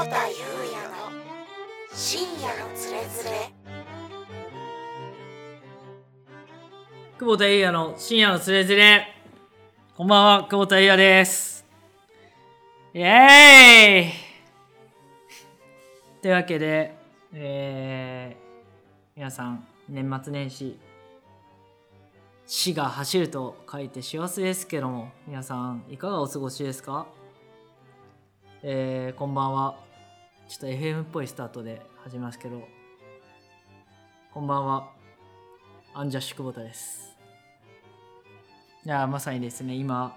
保田裕也の深夜のつれづれ久保田裕也の深夜のつれづれ。こんばんは、久保田裕也です。イエーイというわけで、えー、皆さん、年末年始、死が走ると書いて幸せですけども、皆さん、いかがお過ごしですか？えー、こんばんは。ちょっと FM っぽいスタートで始めますけど、こんばんは。アンジャッシュ久保田です。いや、まさにですね、今、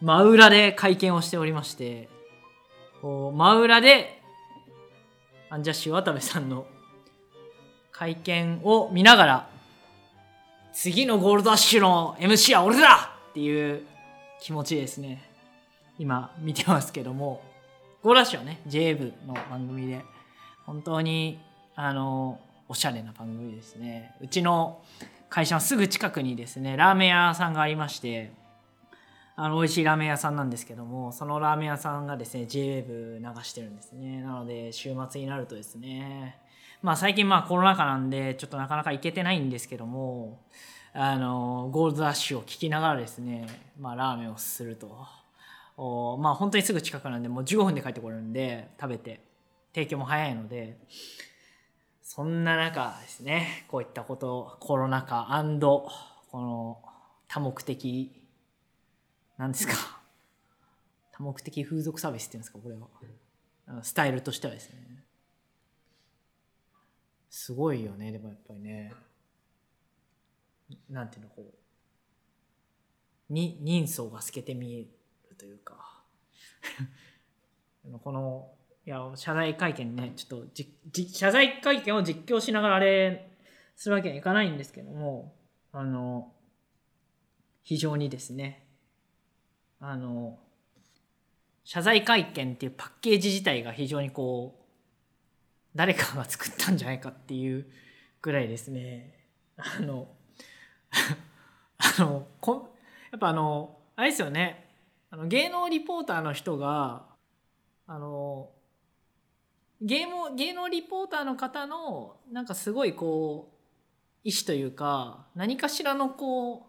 真裏で会見をしておりまして、こう真裏で、アンジャッシュ渡部さんの会見を見ながら、次のゴールドダッシュの MC は俺だっていう気持ちですね。今見てますけども、ゴールドダッシュはね、JA 部の番組で、本当に、あの、おしゃれな番組ですね。うちの会社のすぐ近くにですね、ラーメン屋さんがありまして、あの、美味しいラーメン屋さんなんですけども、そのラーメン屋さんがですね、JA 部流してるんですね。なので、週末になるとですね、まあ最近まあコロナ禍なんで、ちょっとなかなか行けてないんですけども、あの、ゴールドダッシュを聞きながらですね、まあラーメンをすると。おまあ本当にすぐ近くなんで、もう15分で帰ってこれるんで、食べて、提供も早いので、そんな中ですね、こういったこと、コロナ禍この多目的、なんですか、多目的風俗サービスっていうんですか、これは。スタイルとしてはですね。すごいよね、でもやっぱりね。なんていうの、こう、に人相が透けて見えるというか。このいや謝罪会見ねちょっとじじ謝罪会見を実況しながらあれするわけにはいかないんですけどもあの非常にですねあの謝罪会見っていうパッケージ自体が非常にこう誰かが作ったんじゃないかっていうぐらいですねあの あのこやっぱあのあれですよねあの芸能リポーターの人があの芸能芸能リポーターの方のなんかすごいこう意志というか何かしらのこう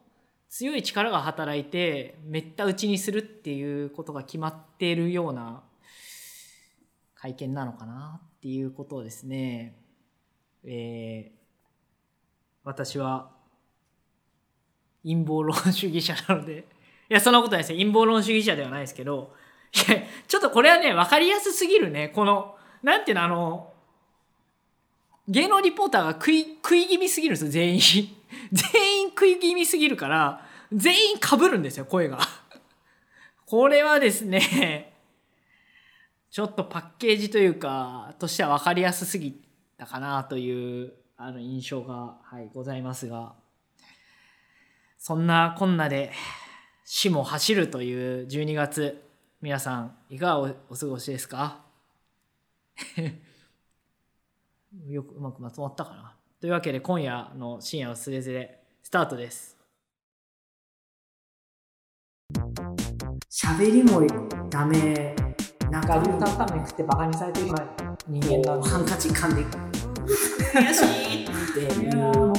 強い力が働いてめった打ちにするっていうことが決まっているような会見なのかなっていうことをですね、えー私は陰謀論主義者なのでやそんなことないですよ。陰謀論主義者ではないですけど。いやちょっとこれはね分かりやすすぎるね。このなんていうのあの芸能リポーターが食い食い気味すぎるんですよ。全員。全員食い気味すぎるから全員かぶるんですよ声が。これはですねちょっとパッケージというかとしては分かりやすすぎたかなというあの印象が、はい、ございますが。そんなこんなで死も走るという12月皆さんいかがおお過ごしですか？よくうまくまとまったかな？というわけで今夜の深夜のすれずれスタートです。喋りもダメ。なんか牛タンタンメン食ってバカにされてる人間なのハンカチ噛んで 悔しい。っていう。久保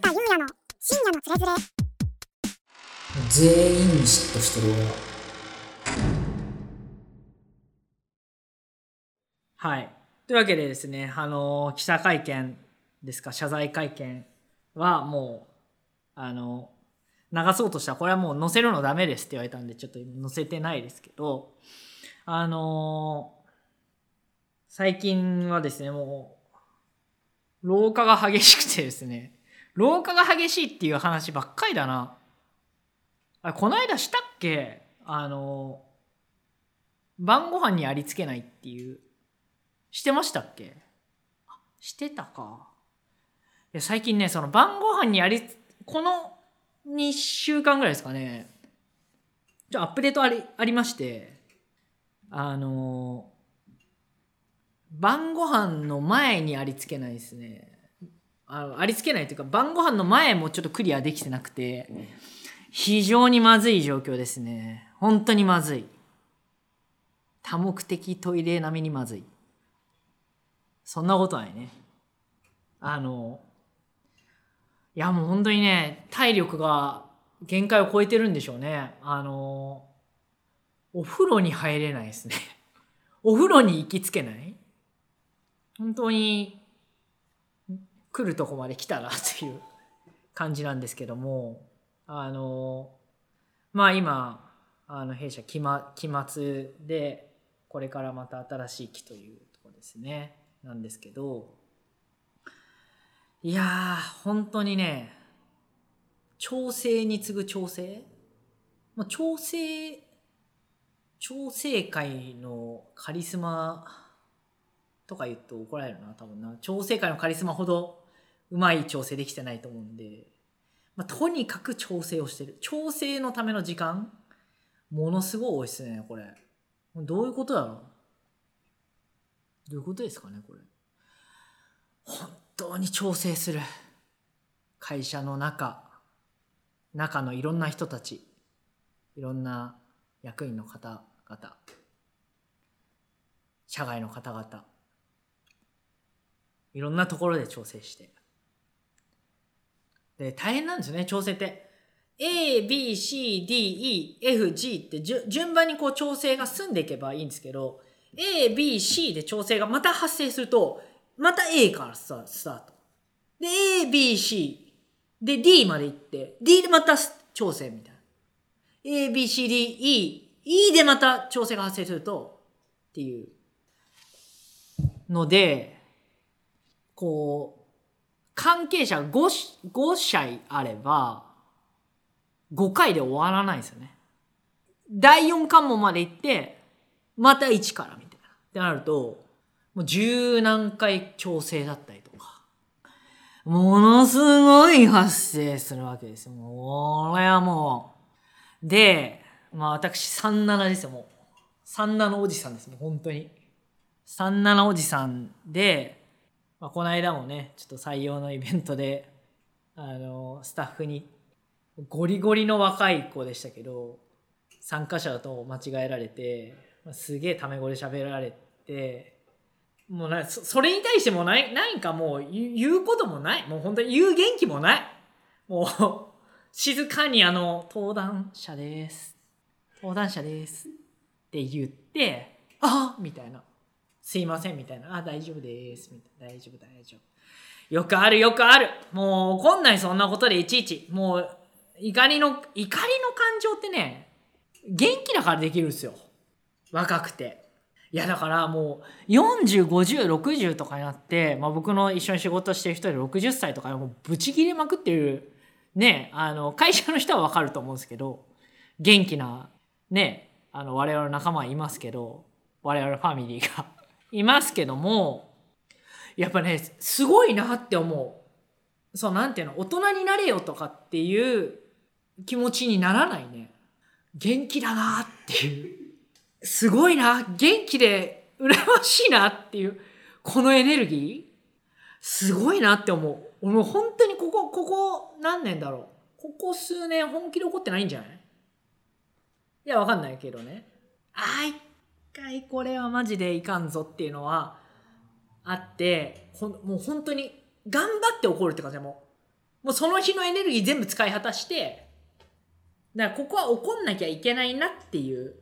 田裕也の深夜のつれづれ全員に嫉妬してる俺は。はい。というわけでですねあの記者会見ですか謝罪会見はもうあの流そうとした。らこれはもう載せるのダメですって言われたんでちょっと載せてないですけどあの最近はですねもう老化が激しくてですね老化が激しいっていう話ばっかりだな。あこの間したっけ？あの晩ご飯にありつけないっていう。してましたっけ？あしてたか。いや最近ねその晩ご飯にありこの2週間ぐらいですかね。ちょアップデートありありまして。あの晩ご飯の前にありつけないですね。あのありつけないというか晩ご飯の前もちょっとクリアできてなくて非常にまずい状況ですね。本当にまずい。多目的トイレ並みにまずい。そんなことないね。あのいやもう本当にね体力が限界を超えてるんでしょうね。あのお風呂に入れないですね。お風呂に行きつけない。本当に来るとこまで来たなっていう感じなんですけども。あのまあ今あの弊社期末期末でこれからまた新しい期というとこですね。なんですけど。いやー本当にね調整に次ぐ調整？まあ調整調整会のカリスマとか言うと怒られるな多分な。調整会のカリスマほどうまい調整できてないと思うんで、まあ、とにかく調整をしてる。調整のための時間。ものすごい多いですねこれ。どういうことだろ？うどういうことですかねこれ。本当に調整する。会社の中。中のいろんな人たち。いろんな役員の方々。社外の方々。いろんなところで調整して。で大変なんですよね調整って。ABCDEFG って順番にこう調整が済んでいけばいいんですけど ABC で調整がまた発生するとまた A からスタスタート。で ABC で D まで行って D でまた調整みたいな。ABCDE E でまた調整が発生するとっていうのでこう関係者 5, 5社あれば5回で終わらないですよね。第4関門まで行ってまた1からみたいな。ってなるともう十何回調整だったりとかものすごい発生するわけですよ。もうこれはもう。で、まあ私37ですよ、もう。37おじさんです、もう本当に。37おじさんで、まあ、この間もね、ちょっと採用のイベントで、あの、スタッフに、ゴリゴリの若い子でしたけど、参加者と間違えられて、すげえタメ語で喋られて、もうなそれに対してもない何かもう言う言うこともないもう本当に言う元気もない。もう静かにあの登壇者です。登壇者です。って言ってあみたいな。すいませんみたいな。あ大丈夫です。みたいな。大丈夫大丈夫。よくあるよくある。もう怒んないそんなことでいちいち。もう怒りの怒りの感情ってね元気だからできるんですよ。若くて。いやだからもう405060とかになって、まあ、僕の一緒に仕事してる人で60歳とかもうブチ切れまくってるねあの会社の人は分かると思うんですけど元気なねあの我々の仲間はいますけど我々ファミリーが。いますけどもやっぱねすごいなって思う。そうなんていうの大人になれよとかっていう気持ちにならないね。元気だなっていう。すごいな。元気で羨ましいなっていうこのエネルギー。すごいなって思う。俺も本当にここここ何年だろう。ここ数年本気で怒ってないんじゃない？いやわかんないけどね。あー一回これはマジでいかんぞっていうのはあってほんもう本当に頑張って怒るって感じもう。もうその日のエネルギー全部使い果たしてだからここは怒んなきゃいけないなっていう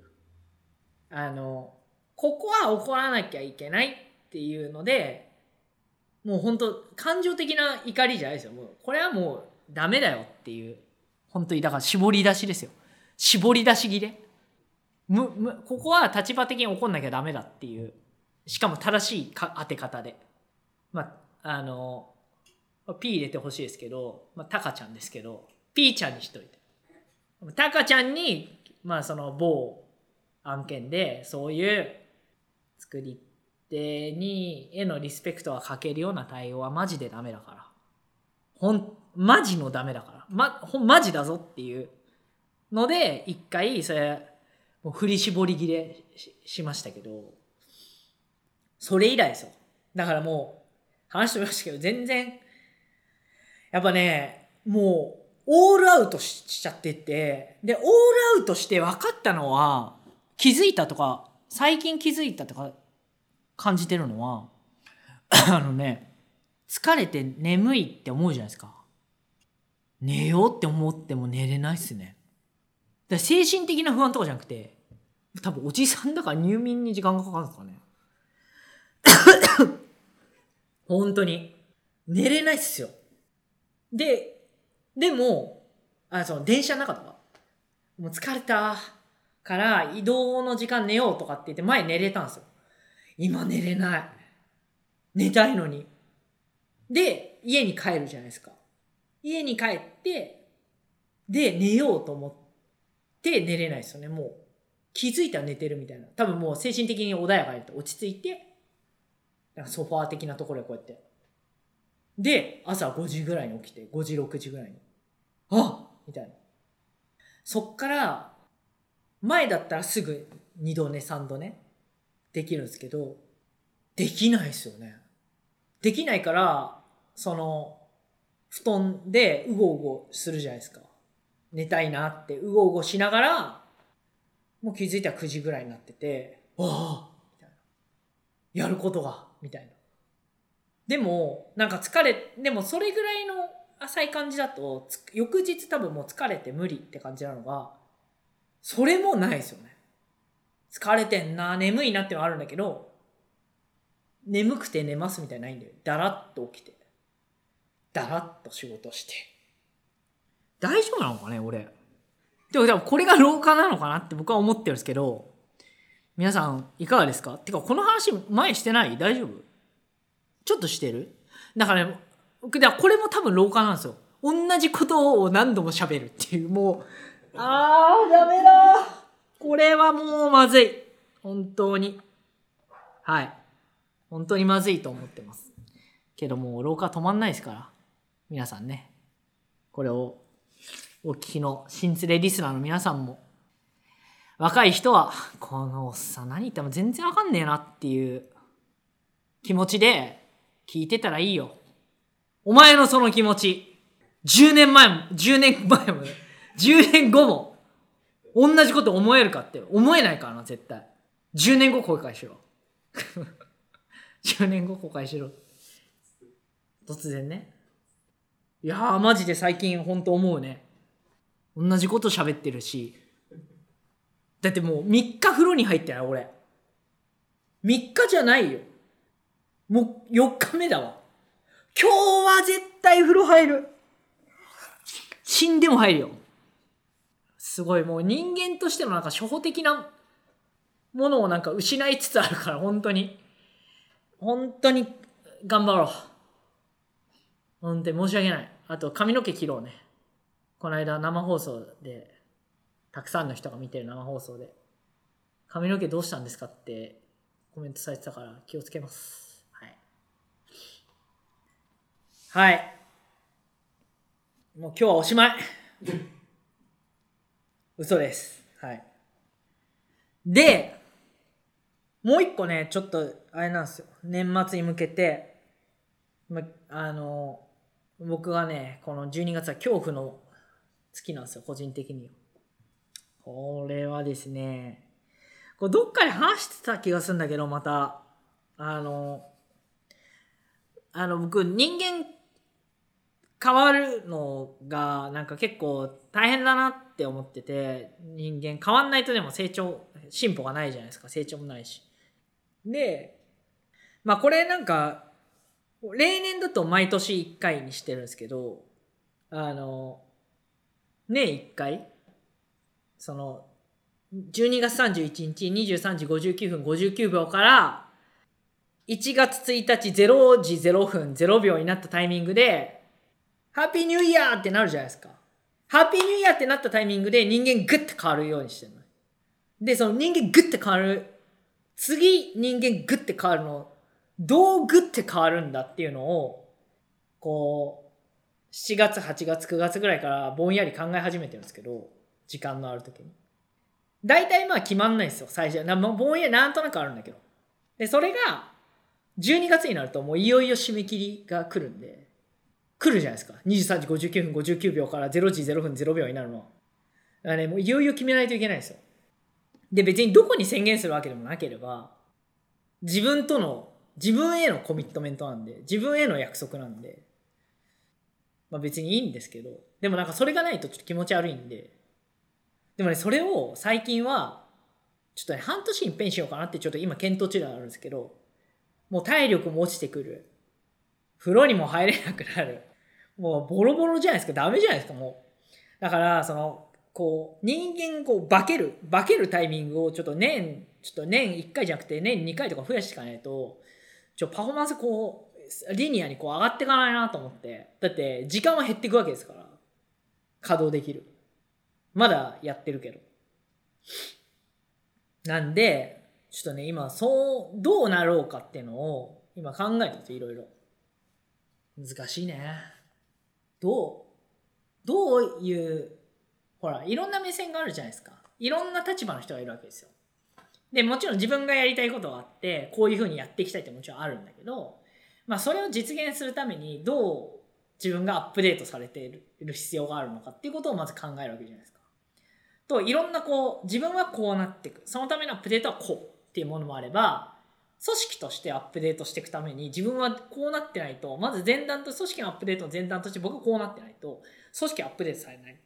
あのここは怒らなきゃいけないっていうのでもう本当感情的な怒りじゃないですよ。もうこれはもうダメだよっていう本当にだから絞り出しですよ。絞り出し切れ。むむここは立場的に怒んなきゃダメだっていうしかも正しいか当て方で。まああの P 入れてほしいですけど、まあ、タカちゃんですけど P ちゃんにしといて。タカちゃんにまあその某案件でそういう作り手にへのリスペクトは欠けるような対応はマジでダメだから。ほんマジのダメだから。まほんマジだぞっていうので一回それもう振り絞り切れしましたけどそれ以来ですよ。だからもう話してみましたけど全然やっぱねもうオールアウトしちゃっててでオールアウトして分かったのは気づいたとか最近気づいたとか感じてるのはあのね疲れて眠いって思うじゃないですか。寝ようって思っても寝れないっすね。だ精神的な不安とかじゃなくて多分おじさんだから入眠に時間がかかるんですかね。本当に。寝れないっすよ。ででもあその電車の中とか。もう疲れたから移動の時間寝ようとかって言って前寝れたんですよ。今寝れない。寝たいのに。で家に帰るじゃないですか。家に帰ってで寝ようと思って寝れないですよねもう。気づいたら寝てるみたいな。多分もう精神的に穏やかに落ち着いてなんかソファー的なところでこうやって。で朝5時ぐらいに起きて5時6時ぐらいに。あみたいな。そっから前だったらすぐ2度寝3度寝できるんですけどできないですよね。できないからその布団でうごうごするじゃないですか。寝たいなってうごうごしながらもう気づいたら9時ぐらいになってて。ああ。みたいなやることが。みたいな。でもなんか疲れでもそれぐらいの浅い感じだとつ翌日多分もう疲れて無理って感じなのがそれもないですよね。疲れてんな眠いなってのはあるんだけど眠くて寝ますみたいないんだよ。だらっと起きて。だらっと仕事して。大丈夫なのかね俺でも多分これが老化なのかなって僕は思ってるんですけど皆さんいかがですか？てかこの話前してない？大丈夫？ちょっとしてる？だからね僕だこれも多分老化なんですよ。同じことを何度も喋るっていうもうあーダメだ。これはもうまずい。本当に。はい。本当にまずいと思ってます。けどもう老化止まんないですから皆さんね。これをお聞きの新連れリスナーの皆さんも若い人はこのおっさん何言っても全然わかんねえなっていう気持ちで聞いてたらいいよ。お前のその気持ち10年前も10年前もね10年後も同じこと思えるかって思えないからな絶対。10年後後悔しろ。10年後後悔しろ。突然ね。いやーマジで最近ほんと思うね。同じこと喋ってるし。だってもう3日風呂に入ってない俺。3日じゃないよ。もう4日目だわ。今日は絶対風呂入る。死んでも入るよ。すごい。もう人間としてのなんか初歩的なものをなんか失いつつあるから本当に。本当に頑張ろう。本当に申し訳ない。あと髪の毛切ろうね。この間生放送でたくさんの人が見てる生放送で髪の毛どうしたんですかってコメントされてたから気をつけます。はい。はい。もう今日はおしまい。嘘です。はい。でもう一個ねちょっとあれなんですよ。年末に向けてまあの僕がねこの12月は恐怖の月なんですよ個人的には。これはですねこれどっかで話してた気がするんだけどまた。あのあの僕人間変わるのがなんか結構大変だなって思ってて人間変わんないとでも成長進歩がないじゃないですか成長もないし。でまあこれなんか例年だと毎年1回にしてるんですけどあの年1回その12月31日23時59分59秒から1月1日0時0分0秒になったタイミングでハッピーニューイヤーってなるじゃないですか。ハッピーニューイヤーってなったタイミングで人間グッて変わるようにしてるの。で、その人間グッて変わる。次人間グッて変わるの。どうグッて変わるんだっていうのを、こう、7月、8月、9月ぐらいからぼんやり考え始めてるんですけど、時間のある時に。大体まあ決まんないんですよ、最初。なぼんやりなんとなくあるんだけど。で、それが、12月になるともういよいよ締め切りが来るんで、来るじゃないですか。23時59分59秒から0時0分0秒になるのは。だからね、もういよいよ決めないといけないんですよ。で、別にどこに宣言するわけでもなければ、自分との自分へのコミットメントなんで、自分への約束なんで、まあ別にいいんですけど、でもなんかそれがないとちょっと気持ち悪いんで、でもね、それを最近は、ちょっとね、半年に一遍しようかなってちょっと今検討中ではあるんですけど、もう体力も落ちてくる。風呂にも入れなくなる。もうボロボロじゃないですか。ダメじゃないですか、もう。だから、その、こう、人間、こう、化ける、化けるタイミングをちょっと年、ちょっと年1回じゃなくて年2回とか増やしていかないと、ちょ、パフォーマンスこう、リニアにこう上がっていかないなと思って。だって、時間は減っていくわけですから。稼働できる。まだやってるけど。なんで、ちょっとね、今、そう、どうなろうかっていうのを、今考えてるんですよ、いろいろ。難しいね。どう、どういう、ほら、いろんな目線があるじゃないですか。いろんな立場の人がいるわけですよ。で、もちろん自分がやりたいことがあって、こういうふうにやっていきたいってもちろんあるんだけど、まあ、それを実現するために、どう自分がアップデートされている必要があるのかっていうことをまず考えるわけじゃないですか。と、いろんなこう、自分はこうなっていく。そのためのアップデートはこうっていうものもあれば、組織としてアップデートしていくために自分はこうなってないと、まず前段と組織のアップデートの前段として僕はこうなってないと、組織アップデートされない。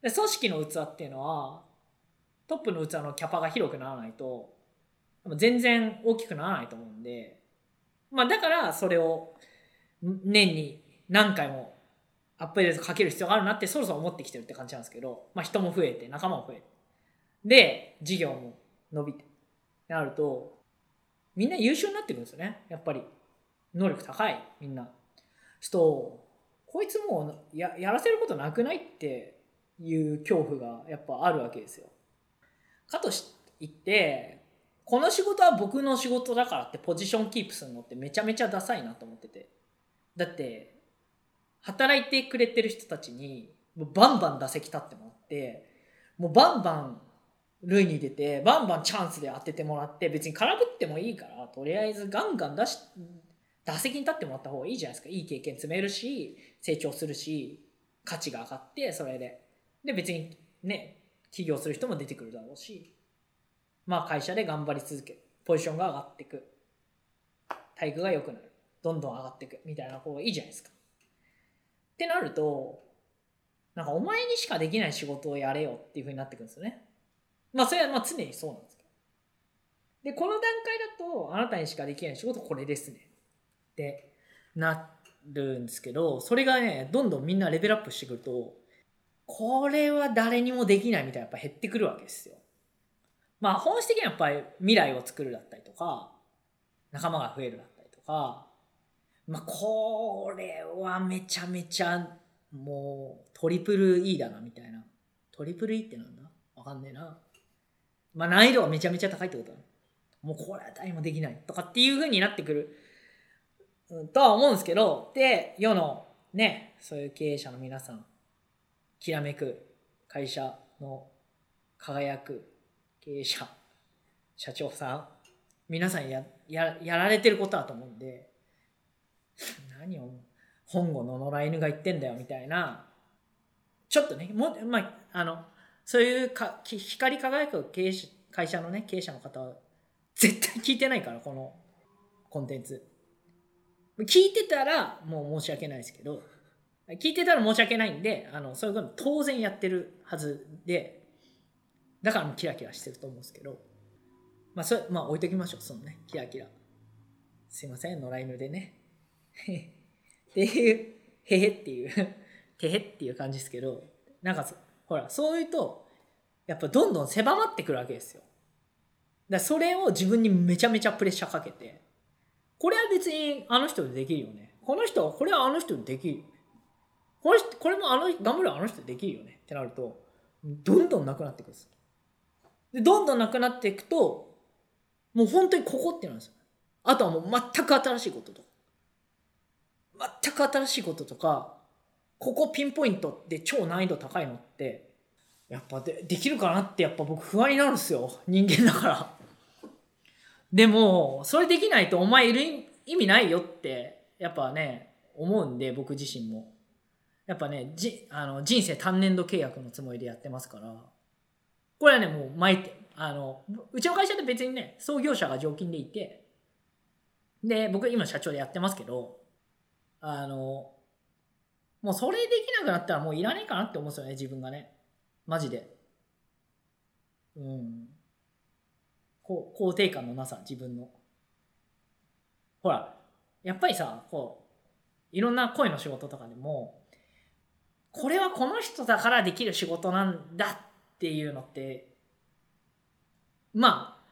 で組織の器っていうのは、トップの器のキャパが広くならないと、全然大きくならないと思うんで、まあだからそれを年に何回もアップデートかける必要があるなってそろそろ思ってきてるって感じなんですけど、まあ人も増えて、仲間も増えて。で、事業も伸びて。なると、みんな優秀になってくるんですよね。やっぱり。能力高い、みんな。ちょっと、こいつもうややらせることなくないっていう恐怖がやっぱあるわけですよ。かとし言って、この仕事は僕の仕事だからってポジションキープするのってめちゃめちゃダサいなと思ってて。だって、働いてくれてる人たちに、もうバンバン打席立ってもらって、もうバンバン塁に出て、バンバンチャンスで当ててもらって、別に空振ってもいいから、とりあえずガンガン出し、打席に立ってもらった方がいいじゃないですか。いい経験積めるし、成長するし、価値が上がって、それで。で、別にね、起業する人も出てくるだろうし、まあ会社で頑張り続ける。ポジションが上がっていく。体育が良くなる。どんどん上がっていく。みたいな方がいいじゃないですか。ってなると、なんかお前にしかできない仕事をやれよっていう風になってくるんですよね。まあそれはまあ常にそうなんですけど。で、この段階だと、あなたにしかできない仕事これですね。ってなるんですけど、それがね、どんどんみんなレベルアップしてくると、これは誰にもできないみたいなやっぱ減ってくるわけですよ。まあ本質的にはやっぱり未来を作るだったりとか、仲間が増えるだったりとか、まあこれはめちゃめちゃもうトリプル E だなみたいな。トリプル E ってなんだ？わかんねえな。まあ難易度がめちゃめちゃ高いってことだ。もうこれは誰もできないとかっていう風になってくる、うん、とは思うんですけど、で、世のね、そういう経営者の皆さん、きらめく会社の輝く経営者、社長さん、皆さんやややられてることだと思うんで、何を本郷の野良犬が言ってんだよみたいな、ちょっとね、もまあ、あの、そういうか光り輝く経営者会社のね、経営者の方は、絶対聞いてないから、このコンテンツ。聞いてたら、もう申し訳ないですけど、聞いてたら申し訳ないんで、あの、そういうこと当然やってるはずで、だからキラキラしてると思うんですけど、まあ、それ、まあ置いときましょう、そのね、キラキラ。すいません、野良犬でね。っていう、へへっていう、てへっていう感じですけど、なんか、ほら、そういうと、やっぱどんどん狭まってくるわけですよ。だそれを自分にめちゃめちゃプレッシャーかけて、これは別にあの人でできるよね。この人は、これはあの人でできる。この人、これもあの、頑張ればあの人でできるよねってなると、どんどんなくなっていくんです。で、どんどんなくなっていくと、もう本当にここってなんですよ。あとはもう全く新しいこととか。全く新しいこととか、ここピンポイントで超難易度高いのって、やっぱでできるかなってやっぱ僕不安になるんですよ。人間だから。でも、それできないとお前いる意味ないよって、やっぱね、思うんで、僕自身も。やっぱね、じあの人生単年度契約のつもりでやってますから、これはね、もう巻いて、あの、うちの会社って別にね、創業者が常勤でいて、で、僕今社長でやってますけど、あの、もうそれできなくなったらもういらねえかなって思うんですよね、自分がね。マジで。うん。こう肯定感のなさ、自分の。ほら、やっぱりさ、こう、いろんな声の仕事とかでも、これはこの人だからできる仕事なんだっていうのって、まあ、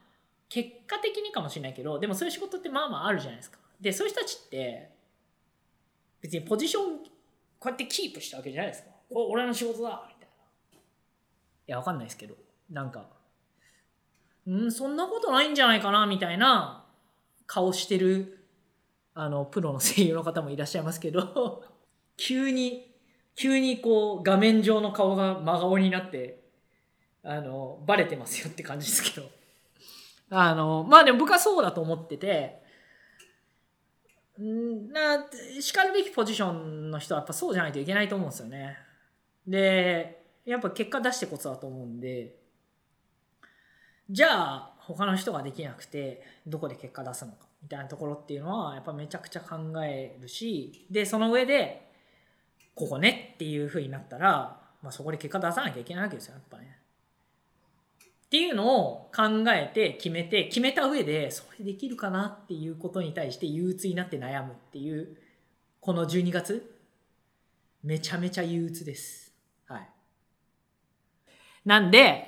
結果的にかもしれないけど、でもそういう仕事ってまあまああるじゃないですか。で、そういう人たちって、別にポジション、こうやってキープしたわけじゃないですか。お俺の仕事だみたいな。いや、わかんないですけど、なんか、うん、そんなことないんじゃないかなみたいな顔してる、あの、プロの声優の方もいらっしゃいますけど、急に、急にこう、画面上の顔が真顔になって、あの、バレてますよって感じですけど。あの、まあでも僕はそうだと思ってて、な、しかるべきポジションの人はやっぱそうじゃないといけないと思うんですよね。で、やっぱ結果出してこそだと思うんで、じゃあ他の人ができなくてどこで結果出すのかみたいなところっていうのはやっぱめちゃくちゃ考えるし、で、その上で、ここねっていう風になったら、まあそこで結果出さなきゃいけないわけですよ、やっぱね。っていうのを考えて決めて決めた上でそれできるかなっていうことに対して憂鬱になって悩むっていうこの12月。めちゃめちゃ憂鬱です。はい。なんで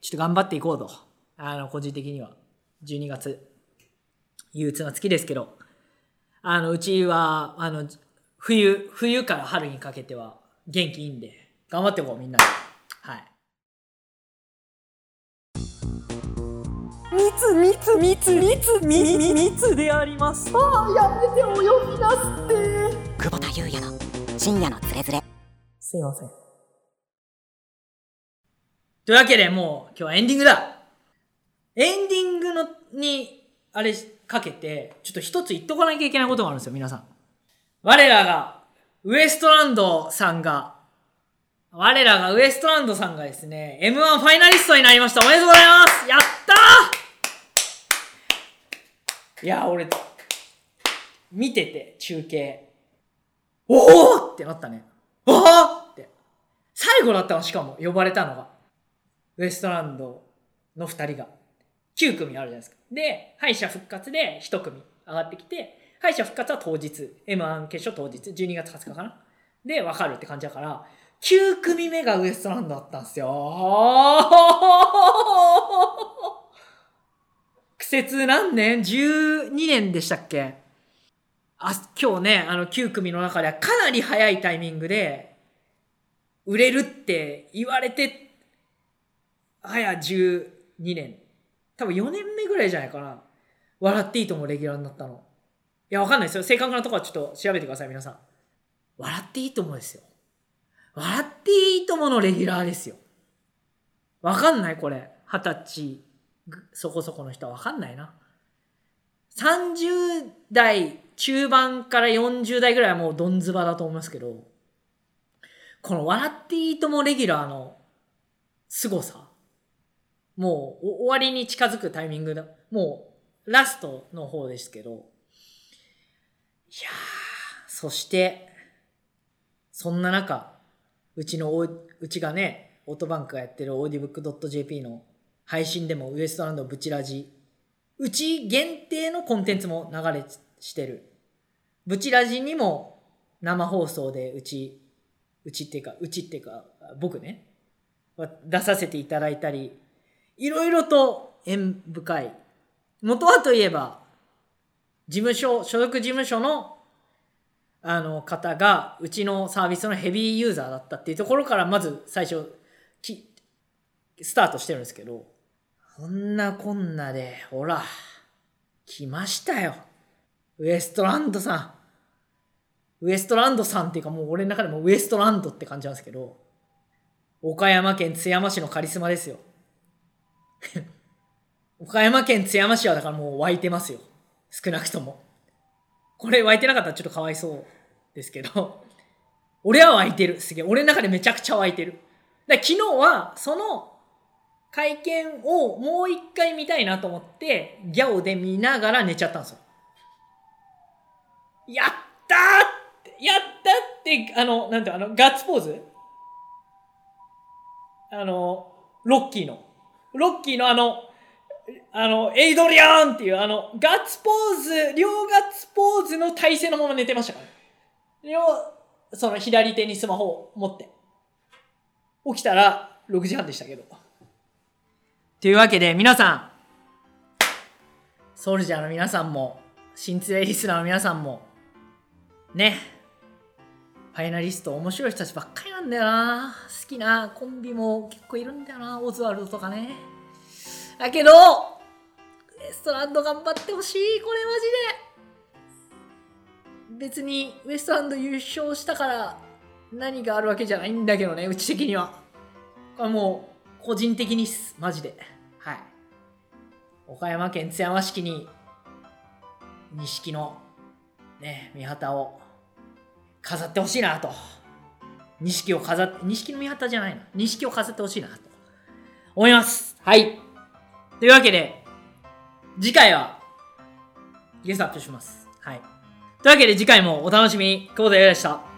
ちょっと頑張っていこうと。あの個人的には。12月。憂鬱な月ですけど。あのうちはあの冬冬から春にかけては元気いいんで頑張っていこうみんなではい密密密密密密密でありますああやめてお呼びなすって久保田裕也の深夜のつれづれすいません。というわけでもう今日はエンディングだエンディングのに、あれかけて、ちょっと一つ言っとかなきゃいけないことがあるんですよ、皆さん。我らが、ウエストランドさんが、我らがウエストランドさんがですね、M1 ファイナリストになりました。おめでとうございますやったーいや、俺、見てて、中継。おおってなったね。おおって。最後だったの、しかも、呼ばれたのが。ウエストランドの二人が。9組あるじゃないですか。で、敗者復活で1組上がってきて、敗者復活は当日、M1 決勝当日、12月20日かなで、分かるって感じだから、9組目がウエストランドだったんですよ。苦節何年 ?12 年でしたっけ？あ、今日ね、あの9組の中ではかなり早いタイミングで、売れるって言われて、早12年。多分4年目ぐらいじゃないかな。笑っていいともレギュラーになったの。いや、わかんないですよ。正確なとこはちょっと調べてください、皆さん。笑っていいともですよ。笑っていいとものレギュラーですよ。わかんないこれ。二十歳そこそこの人はわかんないな。30代中盤から40代ぐらいはもうどんずばだと思いますけど、この笑っていいともレギュラーの凄さ。もう終わりに近づくタイミングだ。もうラストの方ですけど。いやー、そして、そんな中、うちの、うちがね、オトバンクがやってるオーディブックドット .jp の配信でもウエストランドブチラジ、うち限定のコンテンツも流れしてる。ブチラジにも生放送でうち、うちっていうか、うちっていうか、僕ね、出させていただいたり、いろいろと縁深い。元はといえば、事務所、所属事務所の、あの方が、うちのサービスのヘビーユーザーだったっていうところから、まず最初、き、スタートしてるんですけど、こんなこんなで、ほら、来ましたよ。ウエストランドさん。ウエストランドさんっていうかもう俺の中でもウエストランドって感じなんですけど、岡山県津山市のカリスマですよ。岡山県津山市はだからもう湧いてますよ。少なくとも。これ湧いてなかったらちょっとかわいそうですけど、俺は湧いてる。すげえ。俺の中でめちゃくちゃ湧いてる。だ昨日はその会見をもう一回見たいなと思って、ギャオで見ながら寝ちゃったんですよ。やったーって、やったって、あの、なんていうのあの、ガッツポーズ？あの、ロッキーの。ロッキーのあの、あの、エイドリアンっていう、あの、ガッツポーズ、両ガッツポーズの体勢のまま寝てましたから。両、その左手にスマホを持って。起きたら6時半でしたけど。というわけで、皆さん、ソルジャーの皆さんも、新ツレリスナーの皆さんも、ね、ファイナリスト面白い人たちばっかりなんだよな。好きなコンビも結構いるんだよな。オズワルドとかね。だけど、ウエストランド頑張ってほしい。これマジで。別にウエストランド優勝したから何があるわけじゃないんだけどね、うち的には。これもう個人的にっす。マジで。はい。岡山県津山市に錦のね、見旗を飾ってほしいなと。錦を飾って、錦の見旗じゃないな。錦を飾ってほしいなと思います。はい。というわけで、次回はゲストアップします。はい。というわけで次回もお楽しみに。久保田優でした。